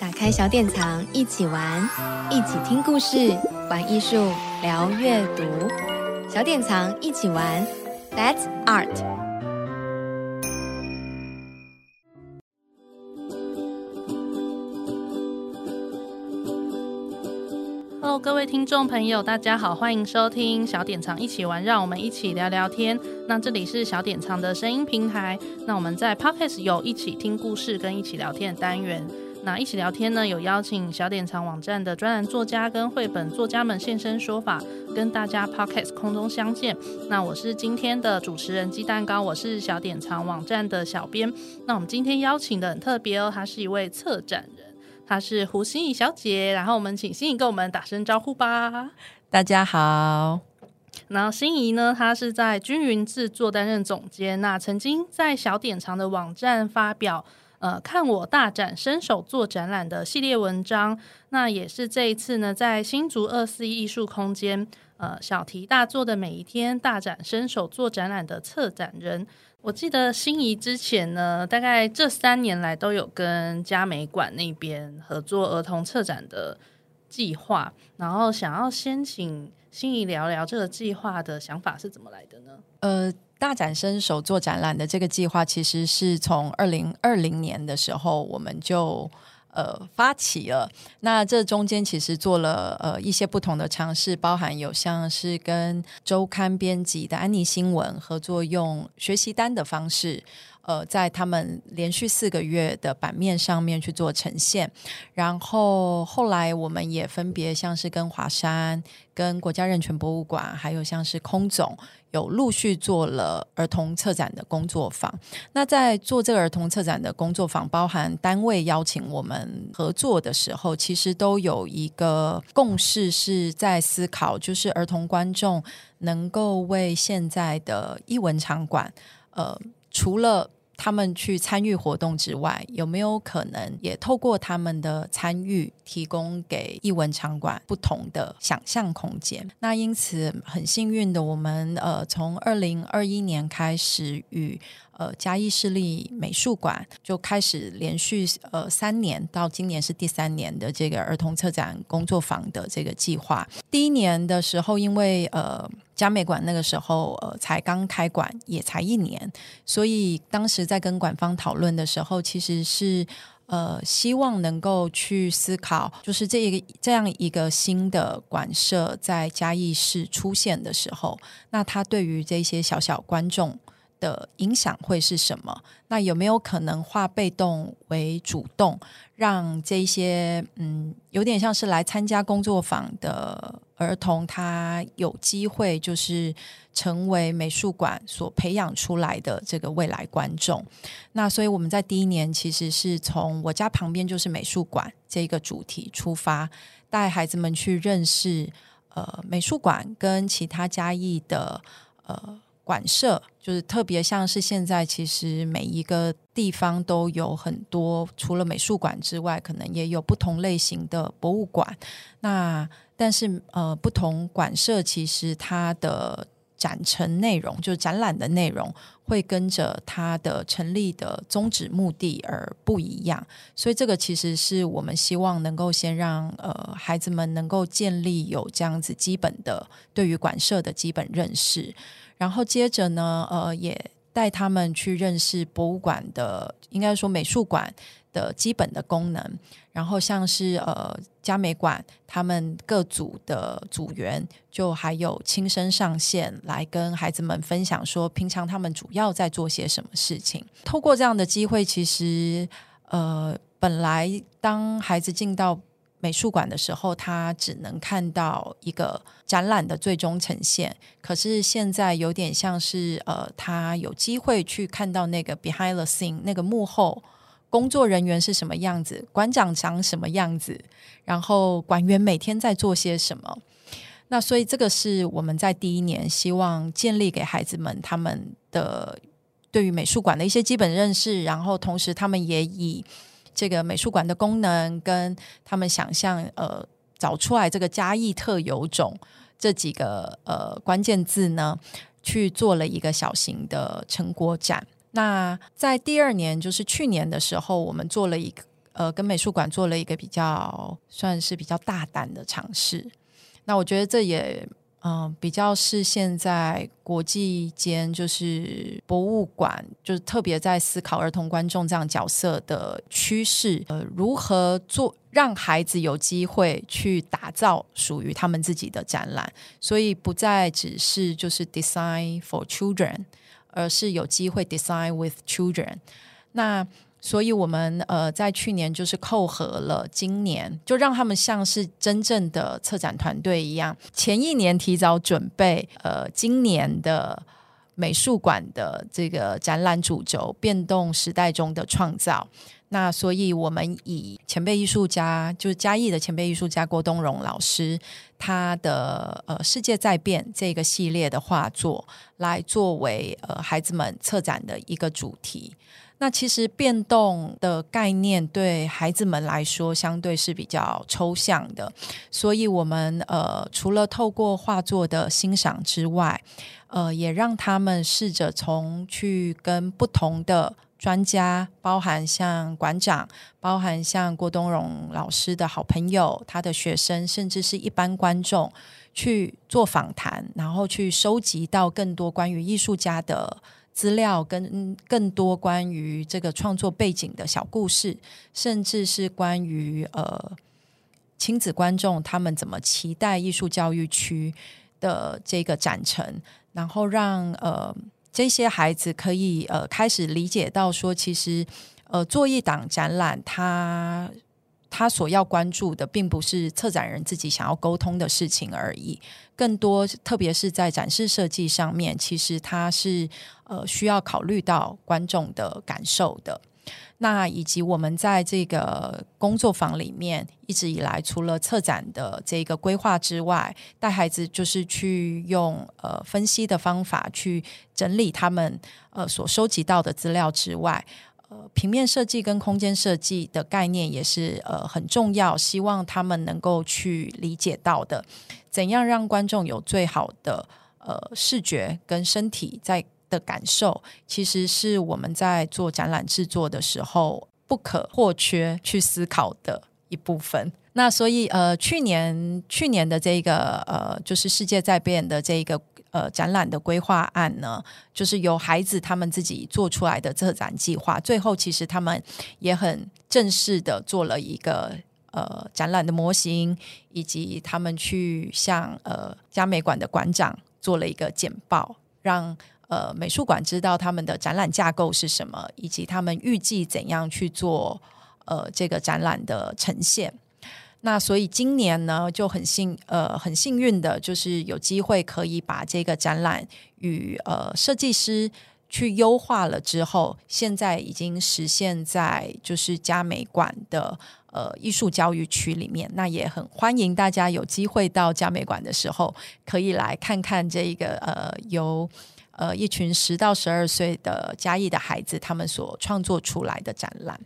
打开小典藏，一起玩，一起听故事，玩艺术，聊阅读。小典藏一起玩，That's Art。Hello，各位听众朋友，大家好，欢迎收听小典藏一起玩，让我们一起聊聊天。那这里是小典藏的声音平台。那我们在 Podcast 有一起听故事跟一起聊天的单元。那一起聊天呢，有邀请小典藏网站的专栏作家跟绘本作家们现身说法，跟大家 Podcast 空中相见。那我是今天的主持人鸡蛋糕，我是小典藏网站的小编。那我们今天邀请的很特别哦，她是一位策展人，她是胡心怡小姐。然后我们请心怡跟我们打声招呼吧。大家好。然后心怡呢，她是在均匀制作担任总监，那曾经在小典藏的网站发表。呃，看我大展身手做展览的系列文章，那也是这一次呢，在新竹二四一艺术空间，呃，小题大做的每一天大展身手做展览的策展人。我记得心仪之前呢，大概这三年来都有跟嘉美馆那边合作儿童策展的计划，然后想要先请心怡聊聊这个计划的想法是怎么来的呢？呃。大展身手做展览的这个计划，其实是从二零二零年的时候我们就呃发起了。那这中间其实做了呃一些不同的尝试，包含有像是跟周刊编辑的安妮新闻合作，用学习单的方式。呃，在他们连续四个月的版面上面去做呈现，然后后来我们也分别像是跟华山、跟国家人权博物馆，还有像是空总，有陆续做了儿童策展的工作坊。那在做这个儿童策展的工作坊，包含单位邀请我们合作的时候，其实都有一个共识，是在思考，就是儿童观众能够为现在的艺文场馆，呃，除了他们去参与活动之外，有没有可能也透过他们的参与，提供给艺文场馆不同的想象空间？那因此很幸运的，我们呃从二零二一年开始与呃嘉义市立美术馆就开始连续呃三年，到今年是第三年的这个儿童策展工作坊的这个计划。第一年的时候，因为呃。嘉美馆那个时候，呃，才刚开馆，也才一年，所以当时在跟馆方讨论的时候，其实是呃，希望能够去思考，就是这一个这样一个新的馆舍在嘉义市出现的时候，那它对于这些小小观众的影响会是什么？那有没有可能化被动为主动，让这些嗯，有点像是来参加工作坊的儿童，他有机会就是成为美术馆所培养出来的这个未来观众？那所以我们在第一年其实是从我家旁边就是美术馆这个主题出发，带孩子们去认识呃美术馆跟其他嘉义的呃。馆舍就是特别像是现在，其实每一个地方都有很多，除了美术馆之外，可能也有不同类型的博物馆。那但是呃，不同馆舍其实它的展陈内容，就是展览的内容，会跟着它的成立的宗旨目的而不一样。所以这个其实是我们希望能够先让呃孩子们能够建立有这样子基本的对于馆舍的基本认识。然后接着呢，呃，也带他们去认识博物馆的，应该说美术馆的基本的功能。然后像是呃嘉美馆，他们各组的组员就还有亲身上线来跟孩子们分享说，平常他们主要在做些什么事情。透过这样的机会，其实呃，本来当孩子进到美术馆的时候，他只能看到一个展览的最终呈现。可是现在有点像是，呃，他有机会去看到那个 behind the scene，那个幕后工作人员是什么样子，馆长长什么样子，然后馆员每天在做些什么。那所以这个是我们在第一年希望建立给孩子们他们的对于美术馆的一些基本认识，然后同时他们也以。这个美术馆的功能跟他们想象，呃，找出来这个嘉义特有种这几个呃关键字呢，去做了一个小型的成果展。那在第二年，就是去年的时候，我们做了一个呃跟美术馆做了一个比较算是比较大胆的尝试。那我觉得这也嗯、比较是现在国际间就是博物馆就是特别在思考儿童观众这样角色的趋势，呃，如何做让孩子有机会去打造属于他们自己的展览，所以不再只是就是 design for children。而是有机会 design with children，那所以我们呃在去年就是扣合了今年，就让他们像是真正的策展团队一样，前一年提早准备，呃，今年的美术馆的这个展览主轴，变动时代中的创造。那所以，我们以前辈艺术家，就是嘉义的前辈艺术家郭东荣老师，他的呃“世界在变”这个系列的画作，来作为呃孩子们策展的一个主题。那其实变动的概念对孩子们来说，相对是比较抽象的，所以我们呃除了透过画作的欣赏之外，呃，也让他们试着从去跟不同的。专家包含像馆长，包含像郭东荣老师的好朋友，他的学生，甚至是一般观众去做访谈，然后去收集到更多关于艺术家的资料，跟更多关于这个创作背景的小故事，甚至是关于呃亲子观众他们怎么期待艺术教育区的这个展陈，然后让呃。这些孩子可以呃开始理解到说，其实呃做一档展览，他他所要关注的，并不是策展人自己想要沟通的事情而已，更多特别是在展示设计上面，其实他是呃需要考虑到观众的感受的。那以及我们在这个工作坊里面，一直以来除了策展的这个规划之外，带孩子就是去用呃分析的方法去整理他们呃所收集到的资料之外，呃平面设计跟空间设计的概念也是呃很重要，希望他们能够去理解到的，怎样让观众有最好的呃视觉跟身体在。的感受，其实是我们在做展览制作的时候不可或缺去思考的一部分。那所以，呃，去年去年的这个呃，就是世界在变的这个呃展览的规划案呢，就是由孩子他们自己做出来的策展计划。最后，其实他们也很正式的做了一个呃展览的模型，以及他们去向呃嘉美馆的馆长做了一个简报，让。呃，美术馆知道他们的展览架构是什么，以及他们预计怎样去做呃这个展览的呈现。那所以今年呢，就很幸呃很幸运的，就是有机会可以把这个展览与呃设计师去优化了之后，现在已经实现在就是嘉美馆的呃艺术教育区里面。那也很欢迎大家有机会到嘉美馆的时候，可以来看看这个呃由。呃，一群十到十二岁的嘉义的孩子，他们所创作出来的展览。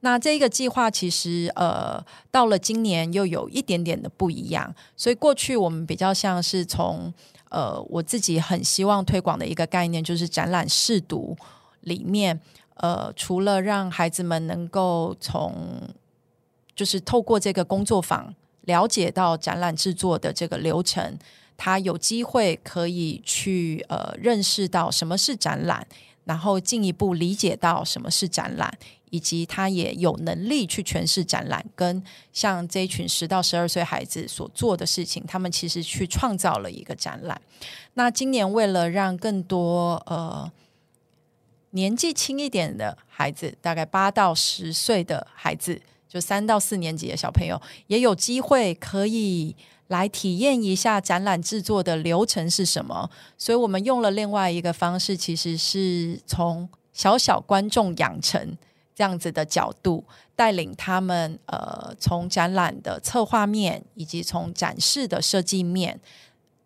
那这个计划其实呃，到了今年又有一点点的不一样。所以过去我们比较像是从呃，我自己很希望推广的一个概念，就是展览试读里面，呃，除了让孩子们能够从就是透过这个工作坊了解到展览制作的这个流程。他有机会可以去呃认识到什么是展览，然后进一步理解到什么是展览，以及他也有能力去诠释展览。跟像这一群十到十二岁孩子所做的事情，他们其实去创造了一个展览。那今年为了让更多呃年纪轻一点的孩子，大概八到十岁的孩子，就三到四年级的小朋友，也有机会可以。来体验一下展览制作的流程是什么？所以我们用了另外一个方式，其实是从小小观众养成这样子的角度，带领他们呃，从展览的策划面以及从展示的设计面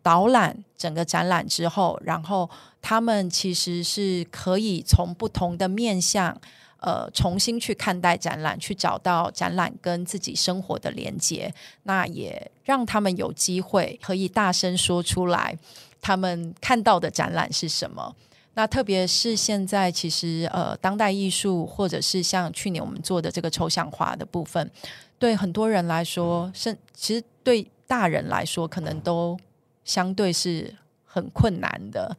导览整个展览之后，然后他们其实是可以从不同的面向。呃，重新去看待展览，去找到展览跟自己生活的连接，那也让他们有机会可以大声说出来，他们看到的展览是什么。那特别是现在，其实呃，当代艺术或者是像去年我们做的这个抽象画的部分，对很多人来说，甚其实对大人来说，可能都相对是很困难的。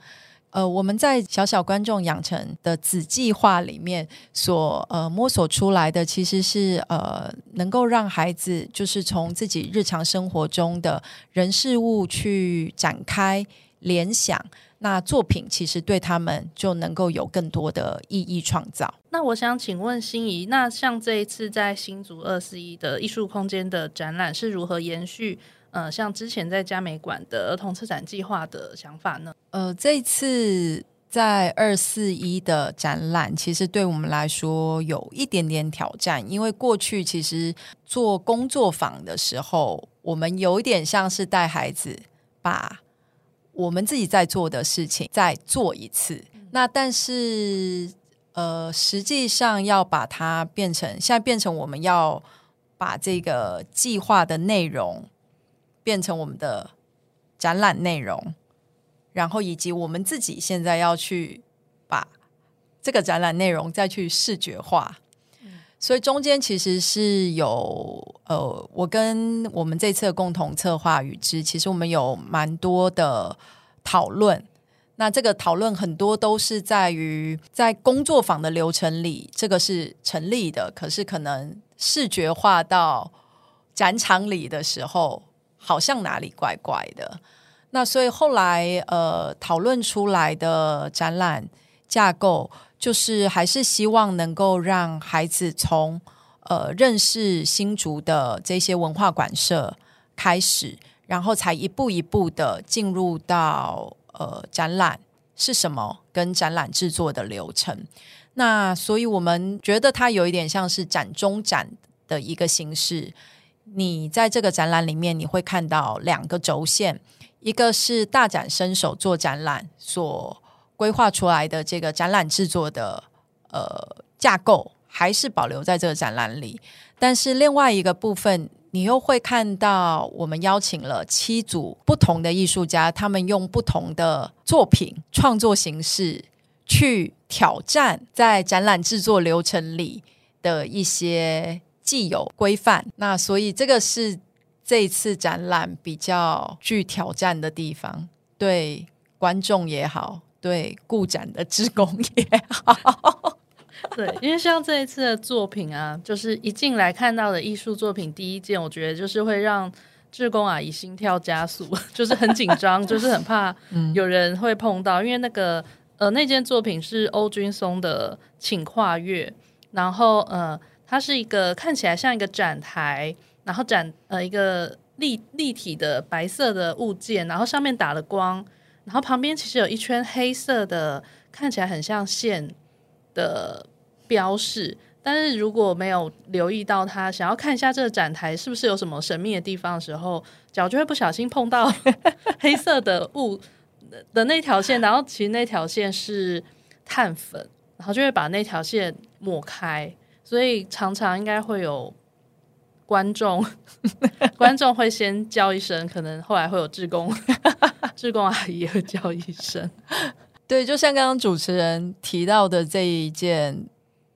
呃，我们在小小观众养成的子计划里面所呃摸索出来的，其实是呃能够让孩子就是从自己日常生活中的人事物去展开联想。那作品其实对他们就能够有更多的意义创造。那我想请问心怡，那像这一次在新竹二四一的艺术空间的展览是如何延续？呃，像之前在嘉美馆的儿童策展计划的想法呢？呃，这一次在二四一的展览，其实对我们来说有一点点挑战，因为过去其实做工作坊的时候，我们有一点像是带孩子把。我们自己在做的事情再做一次，那但是呃，实际上要把它变成现在变成我们要把这个计划的内容变成我们的展览内容，然后以及我们自己现在要去把这个展览内容再去视觉化。所以中间其实是有呃，我跟我们这次的共同策划与之，其实我们有蛮多的讨论。那这个讨论很多都是在于在工作坊的流程里，这个是成立的。可是可能视觉化到展场里的时候，好像哪里怪怪的。那所以后来呃，讨论出来的展览架构。就是还是希望能够让孩子从呃认识新竹的这些文化馆舍开始，然后才一步一步的进入到呃展览是什么跟展览制作的流程。那所以我们觉得它有一点像是展中展的一个形式。你在这个展览里面，你会看到两个轴线，一个是大展身手做展览所。规划出来的这个展览制作的呃架构还是保留在这个展览里，但是另外一个部分，你又会看到我们邀请了七组不同的艺术家，他们用不同的作品创作形式去挑战在展览制作流程里的一些既有规范。那所以这个是这一次展览比较具挑战的地方，对观众也好。对，顾展的职工也好，对，因为像这一次的作品啊，就是一进来看到的艺术作品，第一件我觉得就是会让志工阿姨心跳加速，就是很紧张，就是很怕有人会碰到，因为那个呃那件作品是欧君松的《请跨越》，然后呃它是一个看起来像一个展台，然后展呃一个立立体的白色的物件，然后上面打了光。然后旁边其实有一圈黑色的，看起来很像线的标示，但是如果没有留意到它，想要看一下这个展台是不是有什么神秘的地方的时候，脚就会不小心碰到 黑色的物的那条线，然后其实那条线是碳粉，然后就会把那条线抹开，所以常常应该会有观众，观众会先叫一声，可能后来会有志工。志工阿姨会叫一声，对，就像刚刚主持人提到的这一件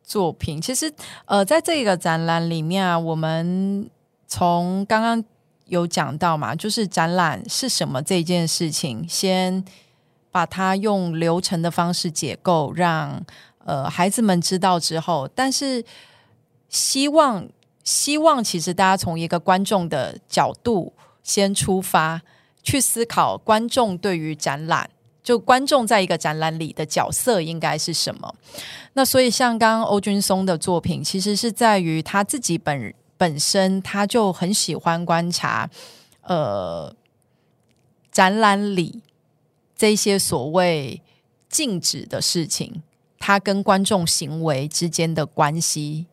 作品，其实呃，在这个展览里面啊，我们从刚刚有讲到嘛，就是展览是什么这件事情，先把它用流程的方式解构，让呃孩子们知道之后，但是希望希望其实大家从一个观众的角度先出发。去思考观众对于展览，就观众在一个展览里的角色应该是什么？那所以像刚刚欧君松的作品，其实是在于他自己本本身，他就很喜欢观察，呃，展览里这些所谓静止的事情，他跟观众行为之间的关系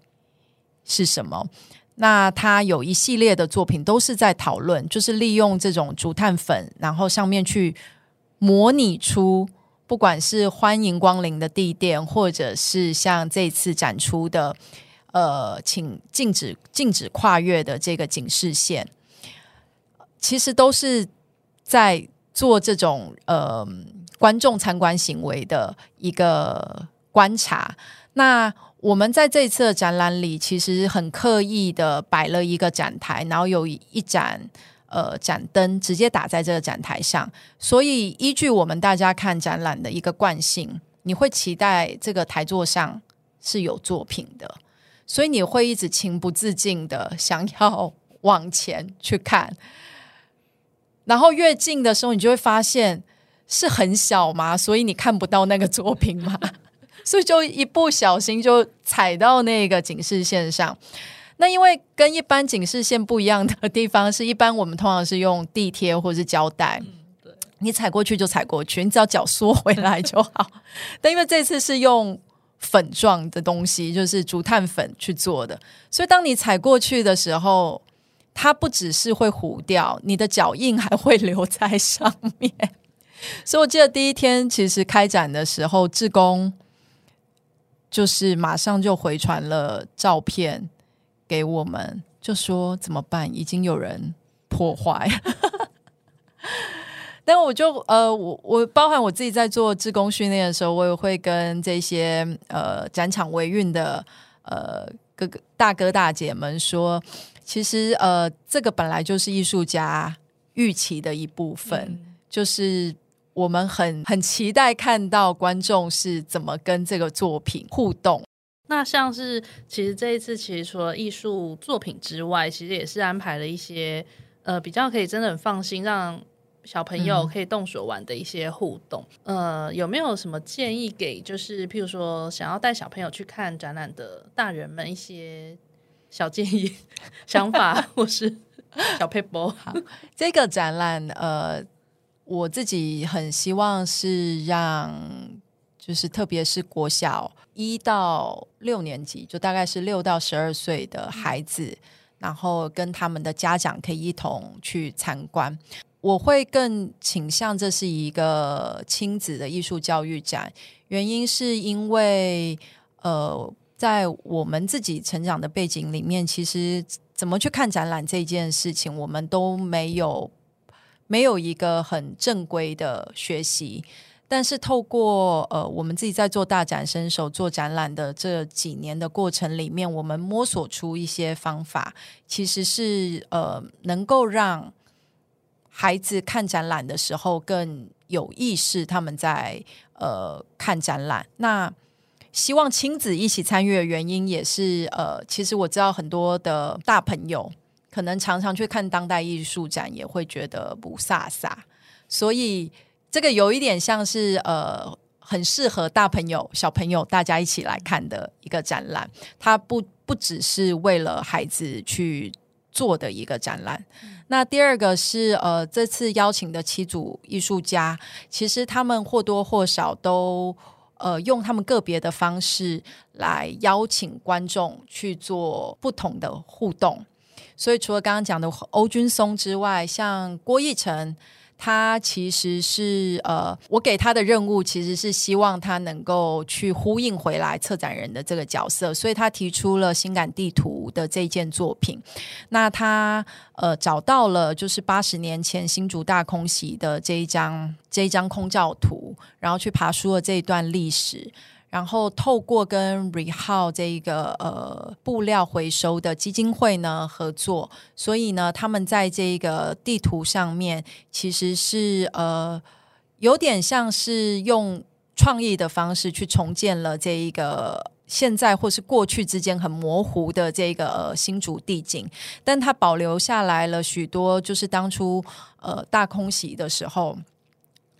是什么？那他有一系列的作品都是在讨论，就是利用这种竹炭粉，然后上面去模拟出，不管是欢迎光临的地垫，或者是像这次展出的，呃，请禁止禁止跨越的这个警示线，其实都是在做这种呃观众参观行为的一个观察。那我们在这次的展览里，其实很刻意的摆了一个展台，然后有一盏呃展灯直接打在这个展台上。所以依据我们大家看展览的一个惯性，你会期待这个台座上是有作品的，所以你会一直情不自禁的想要往前去看。然后越近的时候，你就会发现是很小嘛，所以你看不到那个作品嘛。所以就一不小心就踩到那个警示线上。那因为跟一般警示线不一样的地方是，一般我们通常是用地贴或者是胶带，你踩过去就踩过去，你只要脚缩回来就好。但因为这次是用粉状的东西，就是竹炭粉去做的，所以当你踩过去的时候，它不只是会糊掉，你的脚印还会留在上面。所以我记得第一天其实开展的时候，志工。就是马上就回传了照片给我们，就说怎么办？已经有人破坏。但我就呃，我我包含我自己在做志工训练的时候，我也会跟这些呃展场维运的呃哥哥大哥大姐们说，其实呃这个本来就是艺术家预期的一部分，嗯、就是。我们很很期待看到观众是怎么跟这个作品互动。那像是其实这一次，其实除了艺术作品之外，其实也是安排了一些呃比较可以真的很放心让小朋友可以动手玩的一些互动。嗯、呃，有没有什么建议给就是譬如说想要带小朋友去看展览的大人们一些小建议、想法 或是小撇步？好，这个展览呃。我自己很希望是让，就是特别是国小一到六年级，就大概是六到十二岁的孩子，然后跟他们的家长可以一同去参观。我会更倾向这是一个亲子的艺术教育展，原因是因为呃，在我们自己成长的背景里面，其实怎么去看展览这件事情，我们都没有。没有一个很正规的学习，但是透过呃我们自己在做大展身手做展览的这几年的过程里面，我们摸索出一些方法，其实是呃能够让孩子看展览的时候更有意识，他们在呃看展览。那希望亲子一起参与的原因也是呃，其实我知道很多的大朋友。可能常常去看当代艺术展，也会觉得不飒飒，所以这个有一点像是呃，很适合大朋友、小朋友大家一起来看的一个展览。它不不只是为了孩子去做的一个展览。嗯、那第二个是呃，这次邀请的七组艺术家，其实他们或多或少都呃用他们个别的方式来邀请观众去做不同的互动。所以，除了刚刚讲的欧君松之外，像郭奕成，他其实是呃，我给他的任务其实是希望他能够去呼应回来策展人的这个角色，所以他提出了新感地图的这件作品。那他呃找到了就是八十年前新竹大空袭的这一张这一张空照图，然后去爬书了这一段历史。然后透过跟 Rehow 这一个呃布料回收的基金会呢合作，所以呢，他们在这个地图上面其实是呃有点像是用创意的方式去重建了这一个现在或是过去之间很模糊的这个新竹地景，但它保留下来了许多就是当初呃大空袭的时候。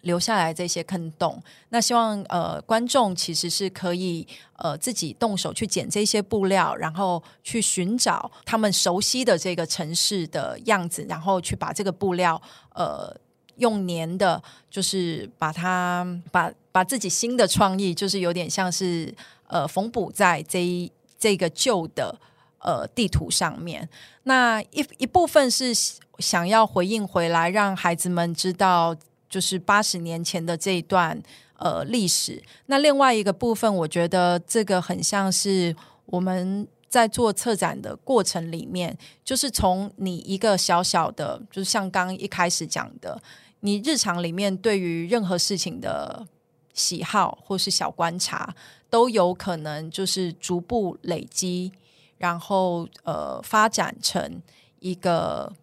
留下来这些坑洞，那希望呃观众其实是可以呃自己动手去捡这些布料，然后去寻找他们熟悉的这个城市的样子，然后去把这个布料呃用粘的，就是把它把把自己新的创意，就是有点像是呃缝补在这一这个旧的呃地图上面。那一一部分是想要回应回来，让孩子们知道。就是八十年前的这一段呃历史，那另外一个部分，我觉得这个很像是我们在做策展的过程里面，就是从你一个小小的，就是像刚一开始讲的，你日常里面对于任何事情的喜好或是小观察，都有可能就是逐步累积，然后呃发展成一个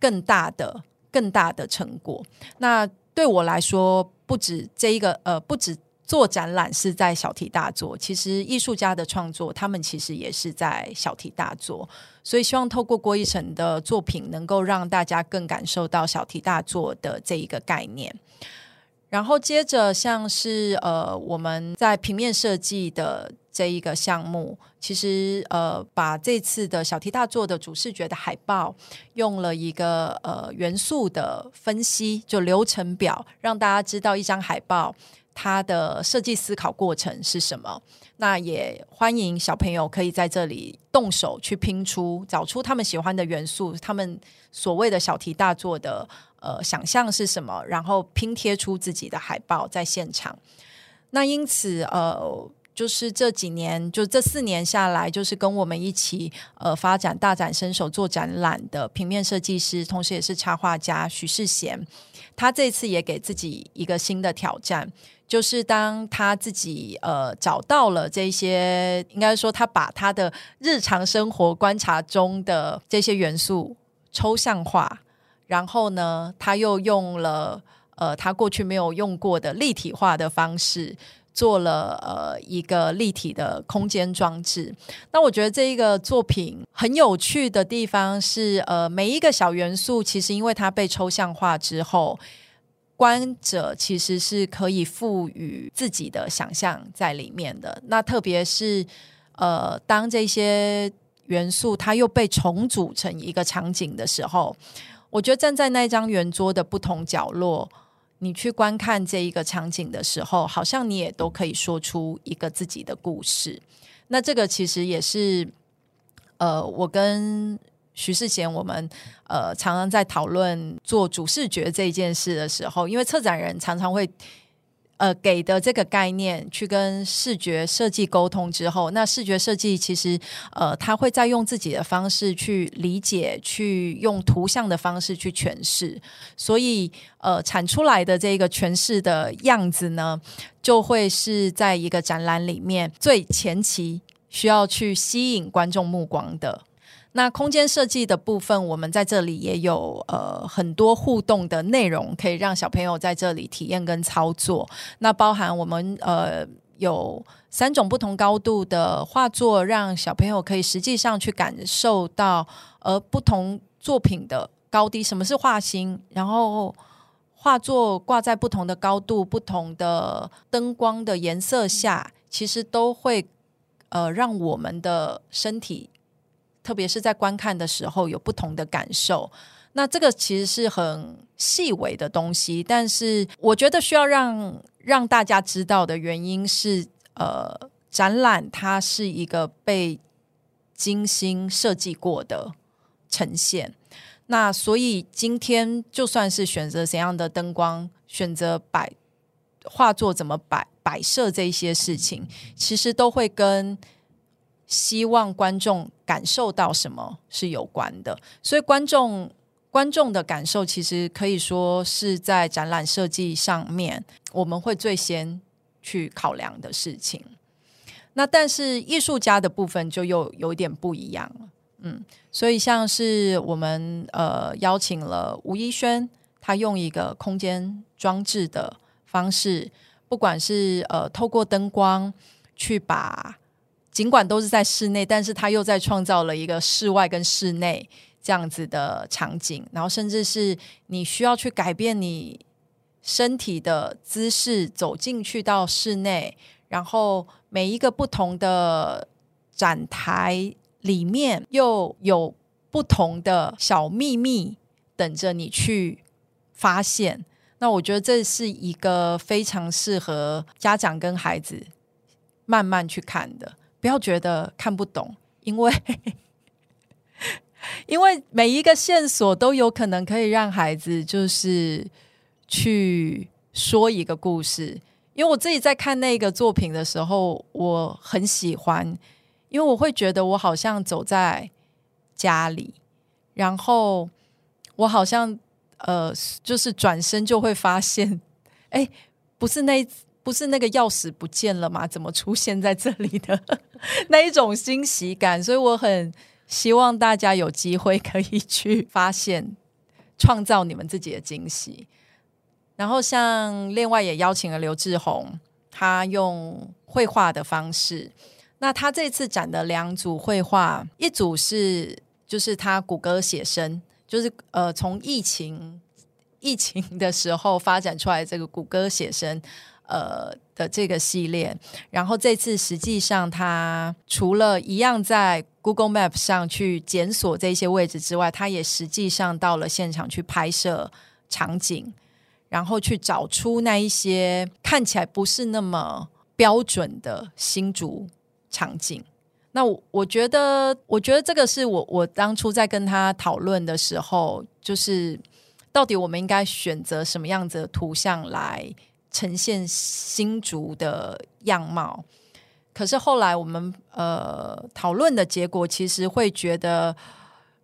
更大的、更大的成果。那对我来说，不止这一个呃，不止做展览是在小题大做，其实艺术家的创作，他们其实也是在小题大做。所以希望透过郭一辰的作品，能够让大家更感受到小题大做的这一个概念。然后接着像是呃，我们在平面设计的这一个项目，其实呃，把这次的小题大做的主视觉的海报，用了一个呃元素的分析，就流程表，让大家知道一张海报它的设计思考过程是什么。那也欢迎小朋友可以在这里动手去拼出，找出他们喜欢的元素，他们所谓的小题大做的。呃，想象是什么？然后拼贴出自己的海报在现场。那因此，呃，就是这几年，就这四年下来，就是跟我们一起呃发展大展身手做展览的平面设计师，同时也是插画家许世贤。他这次也给自己一个新的挑战，就是当他自己呃找到了这些，应该说他把他的日常生活观察中的这些元素抽象化。然后呢，他又用了呃，他过去没有用过的立体化的方式，做了呃一个立体的空间装置。那我觉得这一个作品很有趣的地方是，呃，每一个小元素其实因为它被抽象化之后，观者其实是可以赋予自己的想象在里面的。那特别是呃，当这些元素它又被重组成一个场景的时候。我觉得站在那张圆桌的不同角落，你去观看这一个场景的时候，好像你也都可以说出一个自己的故事。那这个其实也是，呃，我跟徐世贤我们呃常常在讨论做主视觉这件事的时候，因为策展人常常会。呃，给的这个概念去跟视觉设计沟通之后，那视觉设计其实呃，他会再用自己的方式去理解，去用图像的方式去诠释，所以呃，产出来的这个诠释的样子呢，就会是在一个展览里面最前期需要去吸引观众目光的。那空间设计的部分，我们在这里也有呃很多互动的内容，可以让小朋友在这里体验跟操作。那包含我们呃有三种不同高度的画作，让小朋友可以实际上去感受到呃不同作品的高低。什么是画心？然后画作挂在不同的高度、不同的灯光的颜色下，其实都会呃让我们的身体。特别是在观看的时候有不同的感受，那这个其实是很细微的东西，但是我觉得需要让让大家知道的原因是，呃，展览它是一个被精心设计过的呈现，那所以今天就算是选择怎样的灯光，选择摆画作怎么摆摆设这些事情，其实都会跟。希望观众感受到什么是有关的，所以观众观众的感受其实可以说是在展览设计上面我们会最先去考量的事情。那但是艺术家的部分就又有点不一样了，嗯，所以像是我们呃邀请了吴一轩，他用一个空间装置的方式，不管是呃透过灯光去把。尽管都是在室内，但是他又在创造了一个室外跟室内这样子的场景，然后甚至是你需要去改变你身体的姿势走进去到室内，然后每一个不同的展台里面又有不同的小秘密等着你去发现。那我觉得这是一个非常适合家长跟孩子慢慢去看的。不要觉得看不懂，因为 因为每一个线索都有可能可以让孩子就是去说一个故事。因为我自己在看那个作品的时候，我很喜欢，因为我会觉得我好像走在家里，然后我好像呃，就是转身就会发现，哎，不是那不是那个钥匙不见了吗？怎么出现在这里的 那一种欣喜感？所以我很希望大家有机会可以去发现，创造你们自己的惊喜。然后像另外也邀请了刘志宏，他用绘画的方式。那他这次展的两组绘画，一组是就是他谷歌写生，就是呃从疫情疫情的时候发展出来这个谷歌写生呃的这个系列。然后这次实际上他除了一样在 Google Map 上去检索这些位置之外，他也实际上到了现场去拍摄场景，然后去找出那一些看起来不是那么标准的新竹。场景，那我我觉得，我觉得这个是我我当初在跟他讨论的时候，就是到底我们应该选择什么样子的图像来呈现新竹的样貌。可是后来我们呃讨论的结果，其实会觉得，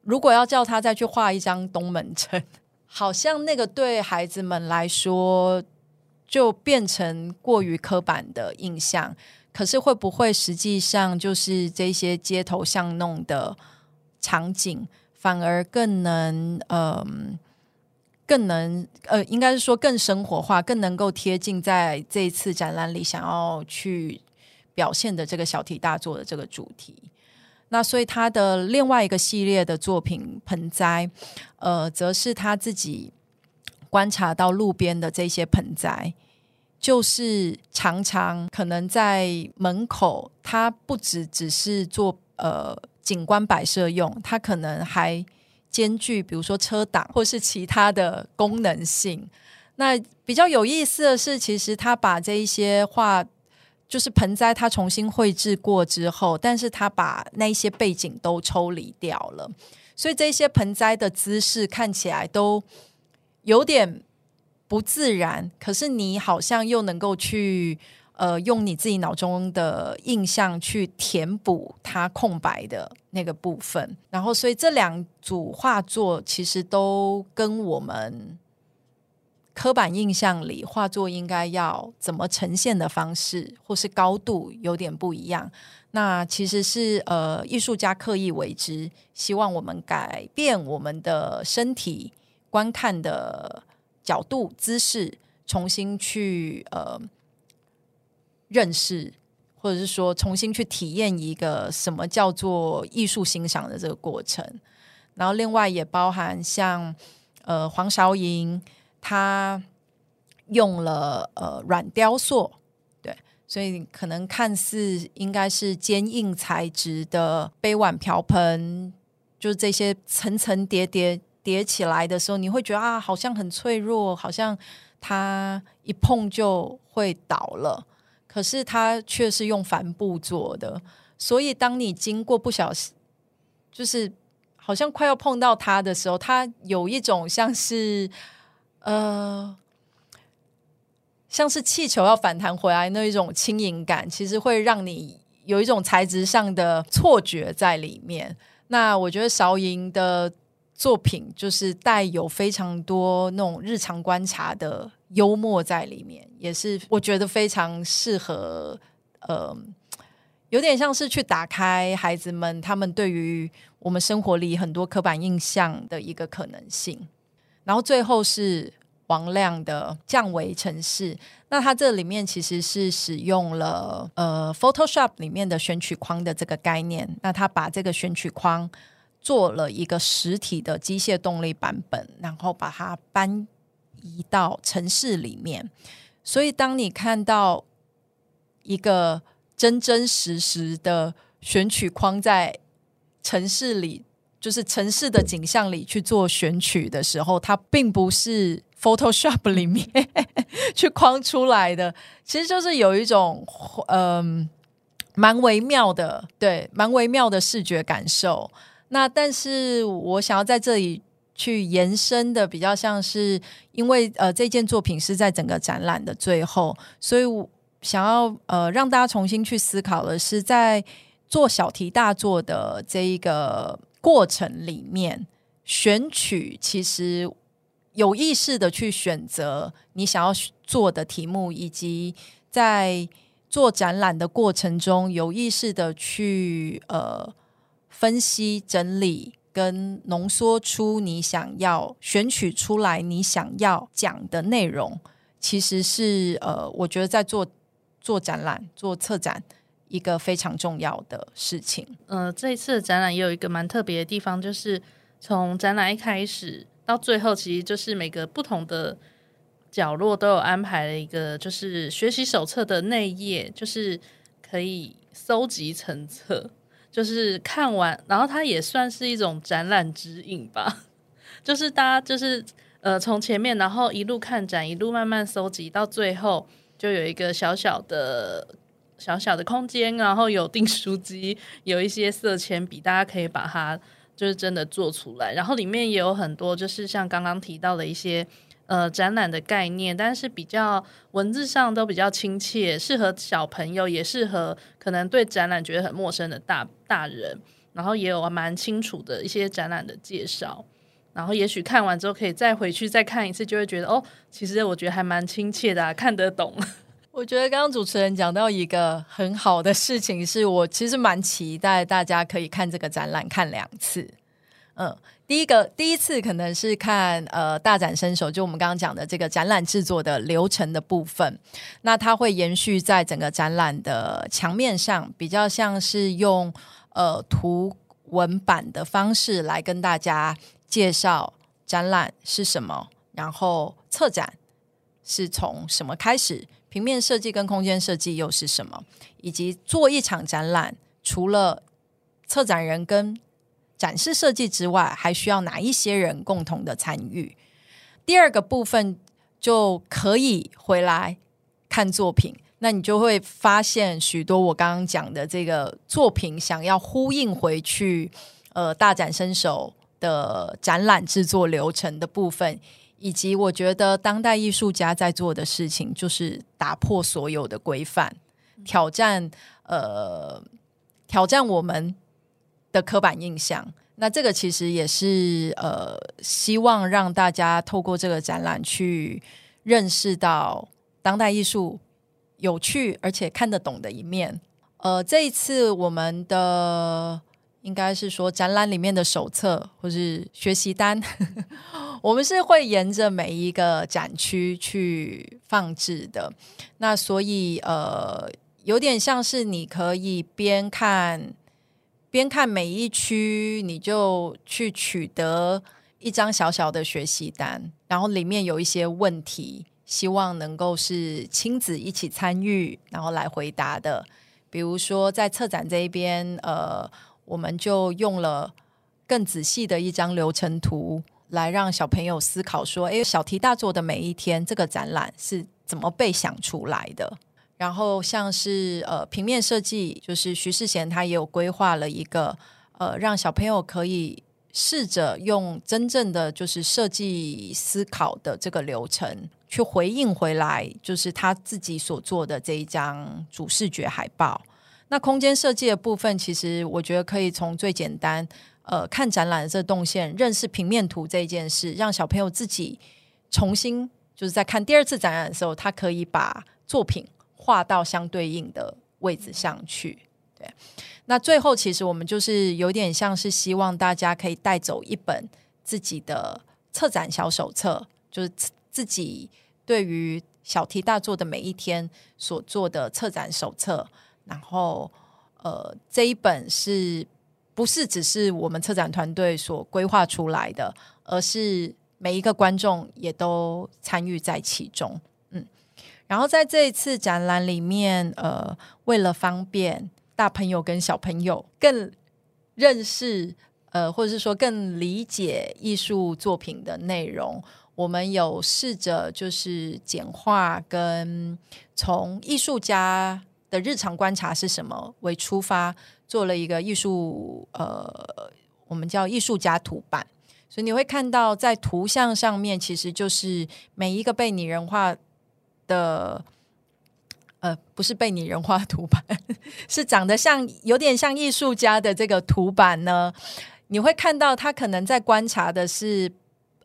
如果要叫他再去画一张东门城，好像那个对孩子们来说就变成过于刻板的印象。可是会不会实际上就是这些街头巷弄的场景，反而更能呃，更能呃，应该是说更生活化，更能够贴近在这一次展览里想要去表现的这个小题大做的这个主题。那所以他的另外一个系列的作品盆栽，呃，则是他自己观察到路边的这些盆栽。就是常常可能在门口，它不只只是做呃景观摆设用，它可能还兼具比如说车挡或是其他的功能性。那比较有意思的是，其实他把这一些画，就是盆栽，他重新绘制过之后，但是他把那些背景都抽离掉了，所以这些盆栽的姿势看起来都有点。不自然，可是你好像又能够去呃，用你自己脑中的印象去填补它空白的那个部分。然后，所以这两组画作其实都跟我们刻板印象里画作应该要怎么呈现的方式或是高度有点不一样。那其实是呃，艺术家刻意为之，希望我们改变我们的身体观看的。角度、姿势，重新去呃认识，或者是说重新去体验一个什么叫做艺术欣赏的这个过程。然后另外也包含像呃黄韶莹，他用了呃软雕塑，对，所以可能看似应该是坚硬材质的杯碗瓢盆，就是这些层层叠叠。叠起来的时候，你会觉得啊，好像很脆弱，好像它一碰就会倒了。可是它却是用帆布做的，所以当你经过不小心，就是好像快要碰到它的时候，它有一种像是呃，像是气球要反弹回来那一种轻盈感，其实会让你有一种材质上的错觉在里面。那我觉得韶莹的。作品就是带有非常多那种日常观察的幽默在里面，也是我觉得非常适合，呃，有点像是去打开孩子们他们对于我们生活里很多刻板印象的一个可能性。然后最后是王亮的降维城市，那他这里面其实是使用了呃 Photoshop 里面的选取框的这个概念，那他把这个选取框。做了一个实体的机械动力版本，然后把它搬移到城市里面。所以，当你看到一个真真实实的选取框在城市里，就是城市的景象里去做选取的时候，它并不是 Photoshop 里面 去框出来的，其实就是有一种嗯，蛮微妙的，对，蛮微妙的视觉感受。那但是我想要在这里去延伸的比较像是，因为呃这件作品是在整个展览的最后，所以我想要呃让大家重新去思考的是，在做小题大做的这一个过程里面，选取其实有意识的去选择你想要做的题目，以及在做展览的过程中，有意识的去呃分析、整理跟浓缩出你想要选取出来你想要讲的内容，其实是呃，我觉得在做做展览、做策展一个非常重要的事情。呃，这一次的展览也有一个蛮特别的地方，就是从展览一开始。到最后，其实就是每个不同的角落都有安排了一个，就是学习手册的内页，就是可以搜集成册，就是看完，然后它也算是一种展览指引吧。就是大家就是呃从前面，然后一路看展，一路慢慢搜集，到最后就有一个小小的小小的空间，然后有订书机，有一些色铅笔，大家可以把它。就是真的做出来，然后里面也有很多，就是像刚刚提到的一些呃展览的概念，但是比较文字上都比较亲切，适合小朋友，也适合可能对展览觉得很陌生的大大人。然后也有蛮清楚的一些展览的介绍，然后也许看完之后可以再回去再看一次，就会觉得哦，其实我觉得还蛮亲切的啊，看得懂。我觉得刚刚主持人讲到一个很好的事情，是我其实蛮期待大家可以看这个展览看两次。嗯，第一个第一次可能是看呃大展身手，就我们刚刚讲的这个展览制作的流程的部分，那它会延续在整个展览的墙面上，比较像是用呃图文版的方式来跟大家介绍展览是什么，然后策展是从什么开始。平面设计跟空间设计又是什么？以及做一场展览，除了策展人跟展示设计之外，还需要哪一些人共同的参与？第二个部分就可以回来看作品，那你就会发现许多我刚刚讲的这个作品，想要呼应回去，呃，大展身手的展览制作流程的部分。以及我觉得当代艺术家在做的事情，就是打破所有的规范，挑战呃挑战我们的刻板印象。那这个其实也是呃希望让大家透过这个展览去认识到当代艺术有趣而且看得懂的一面。呃，这一次我们的应该是说展览里面的手册或是学习单。我们是会沿着每一个展区去放置的，那所以呃，有点像是你可以边看边看每一区，你就去取得一张小小的学习单，然后里面有一些问题，希望能够是亲子一起参与，然后来回答的。比如说在策展这一边，呃，我们就用了更仔细的一张流程图。来让小朋友思考说：“诶，小题大做的每一天，这个展览是怎么被想出来的？”然后像是呃平面设计，就是徐世贤他也有规划了一个呃让小朋友可以试着用真正的就是设计思考的这个流程去回应回来，就是他自己所做的这一张主视觉海报。那空间设计的部分，其实我觉得可以从最简单。呃，看展览的这动线，认识平面图这一件事，让小朋友自己重新就是在看第二次展览的时候，他可以把作品画到相对应的位置上去。对，那最后其实我们就是有点像是希望大家可以带走一本自己的策展小手册，就是自己对于小题大做的每一天所做的策展手册。然后，呃，这一本是。不是只是我们策展团队所规划出来的，而是每一个观众也都参与在其中。然后在这一次展览里面，呃，为了方便大朋友跟小朋友更认识，呃，或者是说更理解艺术作品的内容，我们有试着就是简化跟从艺术家的日常观察是什么为出发。做了一个艺术，呃，我们叫艺术家图版，所以你会看到在图像上面，其实就是每一个被拟人化的，呃，不是被拟人化图版，是长得像有点像艺术家的这个图版呢。你会看到他可能在观察的是，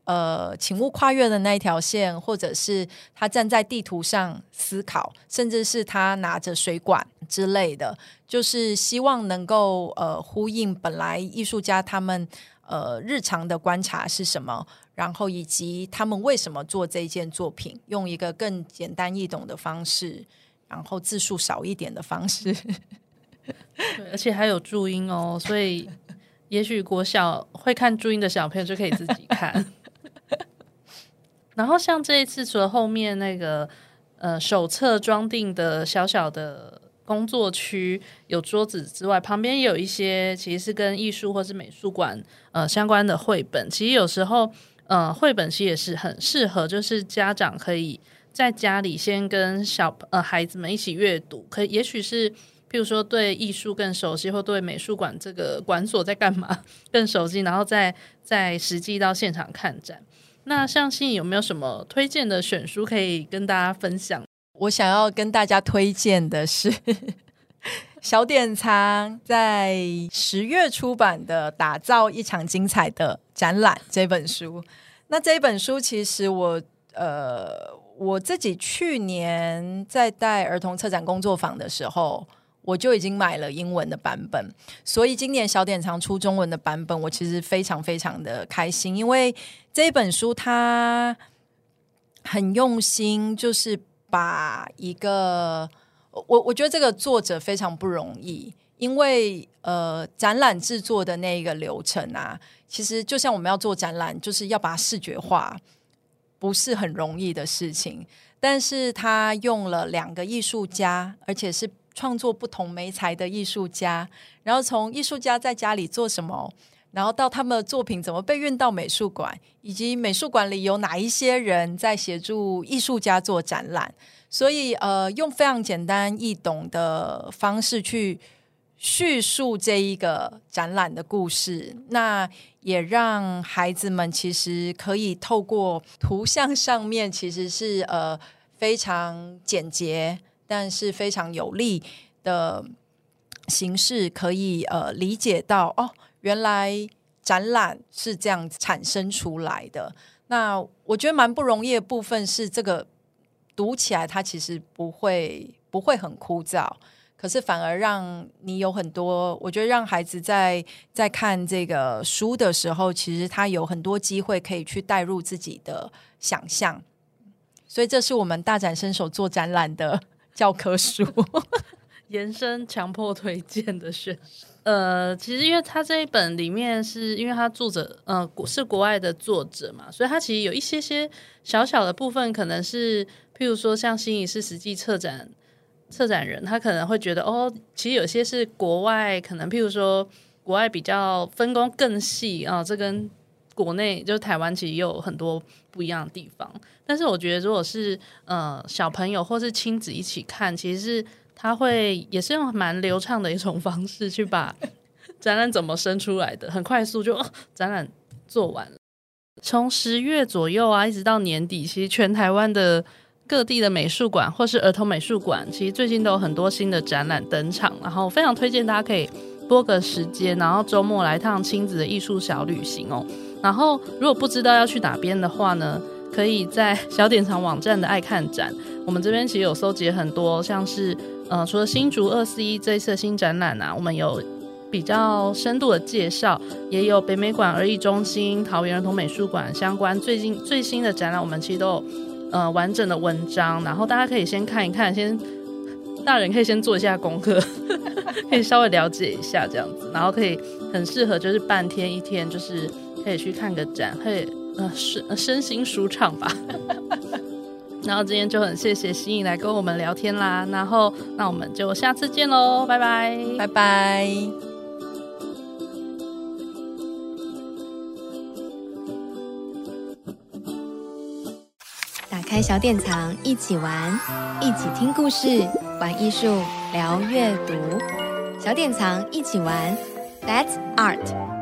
呃，请勿跨越的那一条线，或者是他站在地图上思考，甚至是他拿着水管之类的，就是希望能够呃呼应本来艺术家他们呃日常的观察是什么，然后以及他们为什么做这件作品，用一个更简单易懂的方式，然后字数少一点的方式，对，而且还有注音哦，所以也许国小会看注音的小朋友就可以自己看。然后像这一次，除了后面那个呃手册装订的小小的工作区有桌子之外，旁边也有一些其实是跟艺术或是美术馆呃相关的绘本。其实有时候呃绘本其实也是很适合，就是家长可以在家里先跟小呃孩子们一起阅读，可也许是譬如说对艺术更熟悉，或对美术馆这个馆所在干嘛更熟悉，然后再再实际到现场看展。那像信有没有什么推荐的选书可以跟大家分享？我想要跟大家推荐的是 小典藏在十月出版的《打造一场精彩的展览》这本书。那这一本书其实我呃我自己去年在带儿童策展工作坊的时候。我就已经买了英文的版本，所以今年小典藏出中文的版本，我其实非常非常的开心，因为这一本书它很用心，就是把一个我我觉得这个作者非常不容易，因为呃展览制作的那一个流程啊，其实就像我们要做展览，就是要把它视觉化，不是很容易的事情，但是他用了两个艺术家，而且是。创作不同媒材的艺术家，然后从艺术家在家里做什么，然后到他们的作品怎么被运到美术馆，以及美术馆里有哪一些人在协助艺术家做展览。所以，呃，用非常简单易懂的方式去叙述这一个展览的故事，那也让孩子们其实可以透过图像上面，其实是呃非常简洁。但是非常有力的形式，可以呃理解到哦，原来展览是这样产生出来的。那我觉得蛮不容易的部分是，这个读起来它其实不会不会很枯燥，可是反而让你有很多，我觉得让孩子在在看这个书的时候，其实他有很多机会可以去带入自己的想象。所以这是我们大展身手做展览的。教科书 延伸强迫推荐的选，呃，其实因为他这一本里面是因为他作者呃是国外的作者嘛，所以他其实有一些些小小的部分，可能是譬如说像新仪是实际策展策展人，他可能会觉得哦，其实有些是国外可能譬如说国外比较分工更细啊，这跟国内就是台湾其实也有很多不一样的地方。但是我觉得，如果是呃小朋友或是亲子一起看，其实是他会也是用蛮流畅的一种方式去把展览怎么生出来的，很快速就、展览做完了。从十月左右啊，一直到年底，其实全台湾的各地的美术馆或是儿童美术馆，其实最近都有很多新的展览登场。然后非常推荐大家可以拨个时间，然后周末来趟亲子的艺术小旅行哦。然后如果不知道要去哪边的话呢，可以在小典藏网站的爱看展，我们这边其实有搜集很多，像是呃，除了新竹二四一这一次的新展览啊，我们有比较深度的介绍，也有北美馆儿艺中心、桃园儿童美术馆相关最近最新的展览，我们其实都有呃完整的文章，然后大家可以先看一看，先大人可以先做一下功课，可以稍微了解一下这样子，然后可以很适合就是半天一天，就是可以去看个展，可以。呃，身身心舒畅吧。然后今天就很谢谢欣仪来跟我们聊天啦。然后那我们就下次见喽，拜拜，拜拜。开小典藏，一起玩，一起听故事，玩艺术，聊阅读。小典藏，一起玩，That's Art。